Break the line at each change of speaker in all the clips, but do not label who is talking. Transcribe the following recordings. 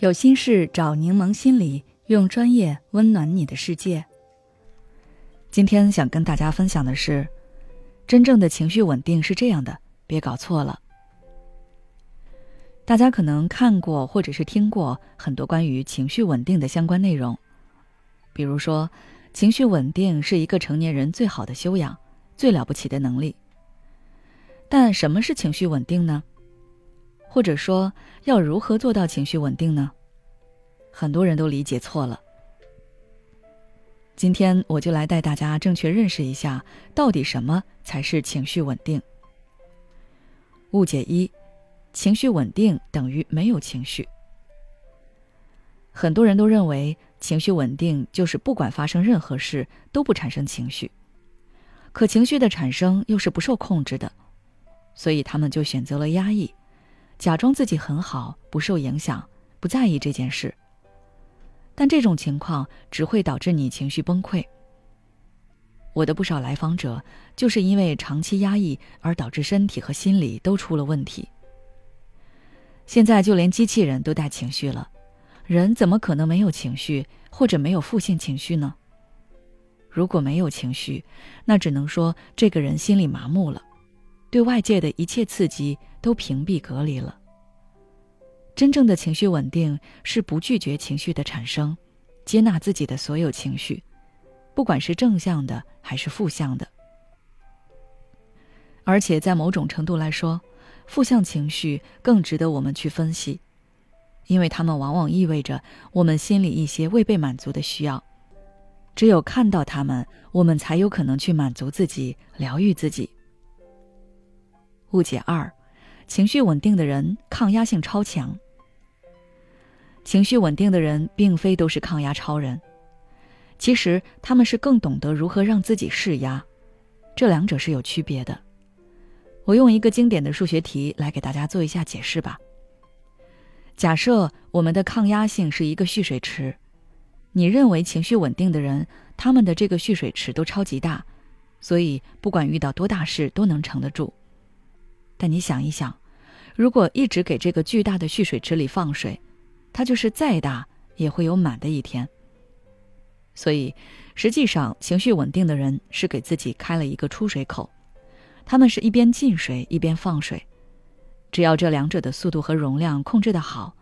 有心事找柠檬心理，用专业温暖你的世界。今天想跟大家分享的是，真正的情绪稳定是这样的，别搞错了。大家可能看过或者是听过很多关于情绪稳定的相关内容，比如说，情绪稳定是一个成年人最好的修养，最了不起的能力。但什么是情绪稳定呢？或者说，要如何做到情绪稳定呢？很多人都理解错了。今天我就来带大家正确认识一下，到底什么才是情绪稳定。误解一：情绪稳定等于没有情绪。很多人都认为情绪稳定就是不管发生任何事都不产生情绪，可情绪的产生又是不受控制的，所以他们就选择了压抑。假装自己很好，不受影响，不在意这件事。但这种情况只会导致你情绪崩溃。我的不少来访者就是因为长期压抑而导致身体和心理都出了问题。现在就连机器人都带情绪了，人怎么可能没有情绪或者没有负性情绪呢？如果没有情绪，那只能说这个人心里麻木了。对外界的一切刺激都屏蔽隔离了。真正的情绪稳定是不拒绝情绪的产生，接纳自己的所有情绪，不管是正向的还是负向的。而且在某种程度来说，负向情绪更值得我们去分析，因为它们往往意味着我们心里一些未被满足的需要。只有看到它们，我们才有可能去满足自己，疗愈自己。误解二：情绪稳定的人抗压性超强。情绪稳定的人并非都是抗压超人，其实他们是更懂得如何让自己释压，这两者是有区别的。我用一个经典的数学题来给大家做一下解释吧。假设我们的抗压性是一个蓄水池，你认为情绪稳定的人，他们的这个蓄水池都超级大，所以不管遇到多大事都能撑得住。但你想一想，如果一直给这个巨大的蓄水池里放水，它就是再大也会有满的一天。所以，实际上情绪稳定的人是给自己开了一个出水口，他们是一边进水一边放水。只要这两者的速度和容量控制的好，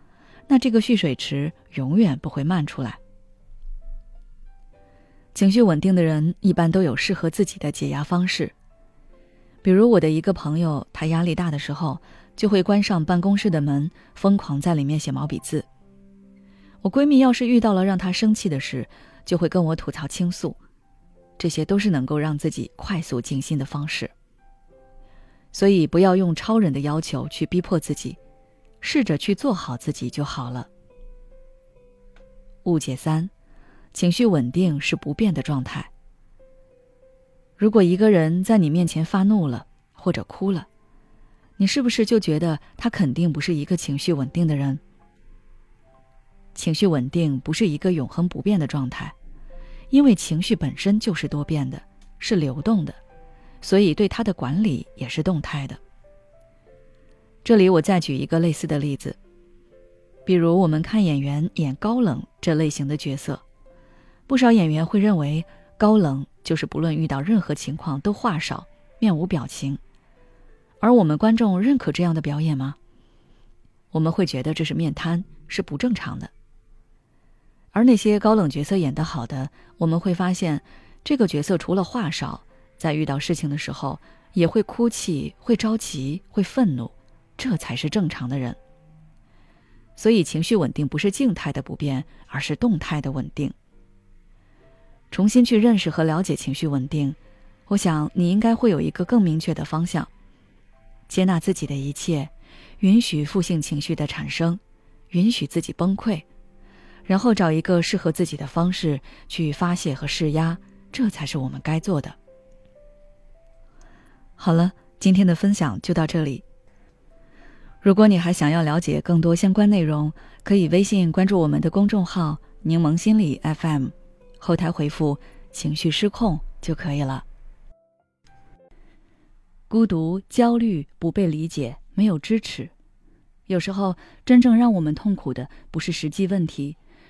那这个蓄水池永远不会漫出来。情绪稳定的人一般都有适合自己的解压方式。比如我的一个朋友，他压力大的时候，就会关上办公室的门，疯狂在里面写毛笔字。我闺蜜要是遇到了让她生气的事，就会跟我吐槽倾诉，这些都是能够让自己快速静心的方式。所以不要用超人的要求去逼迫自己，试着去做好自己就好了。误解三：情绪稳定是不变的状态。如果一个人在你面前发怒了或者哭了，你是不是就觉得他肯定不是一个情绪稳定的人？情绪稳定不是一个永恒不变的状态，因为情绪本身就是多变的，是流动的，所以对它的管理也是动态的。这里我再举一个类似的例子，比如我们看演员演高冷这类型的角色，不少演员会认为高冷。就是不论遇到任何情况都话少、面无表情，而我们观众认可这样的表演吗？我们会觉得这是面瘫，是不正常的。而那些高冷角色演得好的，我们会发现，这个角色除了话少，在遇到事情的时候也会哭泣、会着急、会愤怒，这才是正常的人。所以，情绪稳定不是静态的不变，而是动态的稳定。重新去认识和了解情绪稳定，我想你应该会有一个更明确的方向。接纳自己的一切，允许负性情绪的产生，允许自己崩溃，然后找一个适合自己的方式去发泄和释压，这才是我们该做的。好了，今天的分享就到这里。如果你还想要了解更多相关内容，可以微信关注我们的公众号“柠檬心理 FM”。后台回复“情绪失控”就可以了。孤独、焦虑、不被理解、没有支持，有时候，真正让我们痛苦的不是实际问题，